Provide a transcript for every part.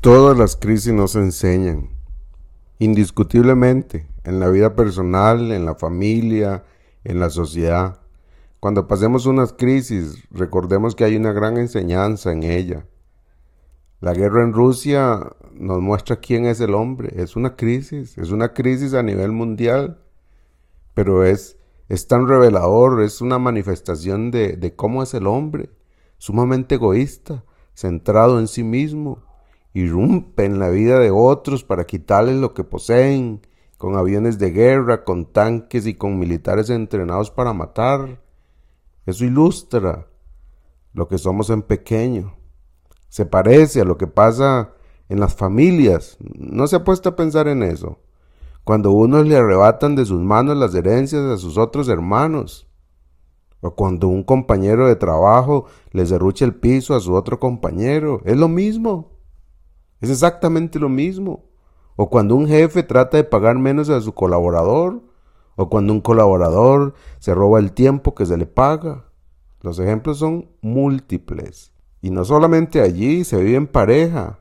Todas las crisis nos enseñan, indiscutiblemente, en la vida personal, en la familia, en la sociedad. Cuando pasemos unas crisis, recordemos que hay una gran enseñanza en ella. La guerra en Rusia nos muestra quién es el hombre. Es una crisis, es una crisis a nivel mundial, pero es, es tan revelador, es una manifestación de, de cómo es el hombre, sumamente egoísta, centrado en sí mismo, irrumpe en la vida de otros para quitarles lo que poseen, con aviones de guerra, con tanques y con militares entrenados para matar. Eso ilustra lo que somos en pequeño. Se parece a lo que pasa en las familias. No se ha puesto a pensar en eso. Cuando unos le arrebatan de sus manos las herencias a sus otros hermanos. O cuando un compañero de trabajo le derrucha el piso a su otro compañero. Es lo mismo. Es exactamente lo mismo. O cuando un jefe trata de pagar menos a su colaborador. O cuando un colaborador se roba el tiempo que se le paga. Los ejemplos son múltiples. Y no solamente allí, se vive en pareja.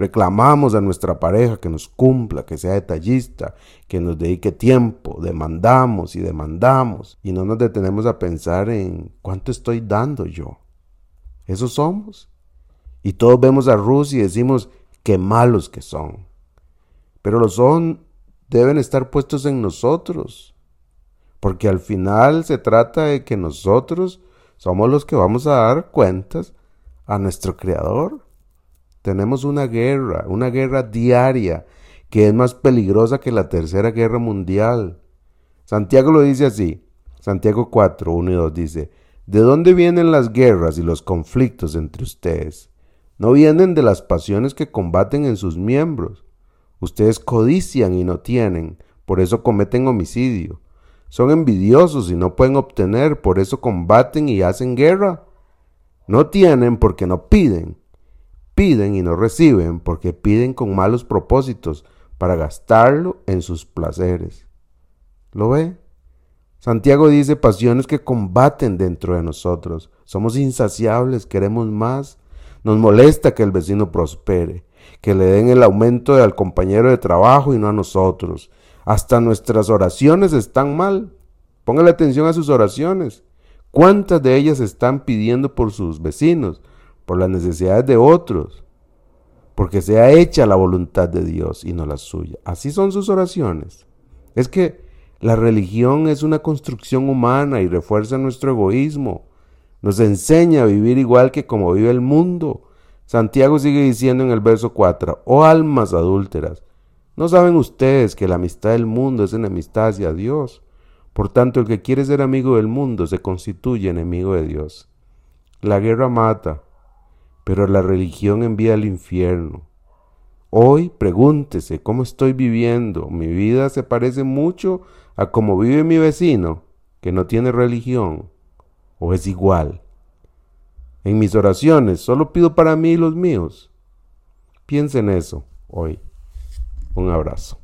Reclamamos a nuestra pareja que nos cumpla, que sea detallista, que nos dedique tiempo, demandamos y demandamos y no nos detenemos a pensar en cuánto estoy dando yo. Eso somos. Y todos vemos a Rusia y decimos qué malos que son. Pero los son deben estar puestos en nosotros. Porque al final se trata de que nosotros somos los que vamos a dar cuentas a nuestro Creador. Tenemos una guerra, una guerra diaria, que es más peligrosa que la Tercera Guerra Mundial. Santiago lo dice así. Santiago 4, 1 y 2 dice, ¿de dónde vienen las guerras y los conflictos entre ustedes? No vienen de las pasiones que combaten en sus miembros. Ustedes codician y no tienen, por eso cometen homicidio. Son envidiosos y no pueden obtener, por eso combaten y hacen guerra. No tienen porque no piden. Piden y no reciben porque piden con malos propósitos para gastarlo en sus placeres. ¿Lo ve? Santiago dice pasiones que combaten dentro de nosotros. Somos insaciables, queremos más, nos molesta que el vecino prospere, que le den el aumento al compañero de trabajo y no a nosotros. Hasta nuestras oraciones están mal. Póngale atención a sus oraciones. ¿Cuántas de ellas están pidiendo por sus vecinos, por las necesidades de otros? Porque sea hecha la voluntad de Dios y no la suya. Así son sus oraciones. Es que la religión es una construcción humana y refuerza nuestro egoísmo. Nos enseña a vivir igual que como vive el mundo. Santiago sigue diciendo en el verso 4, oh almas adúlteras, ¿no saben ustedes que la amistad del mundo es enemistad hacia Dios? Por tanto, el que quiere ser amigo del mundo se constituye enemigo de Dios. La guerra mata, pero la religión envía al infierno. Hoy pregúntese cómo estoy viviendo. Mi vida se parece mucho a cómo vive mi vecino, que no tiene religión o es igual? En mis oraciones solo pido para mí y los míos. Piensa en eso hoy. Un abrazo.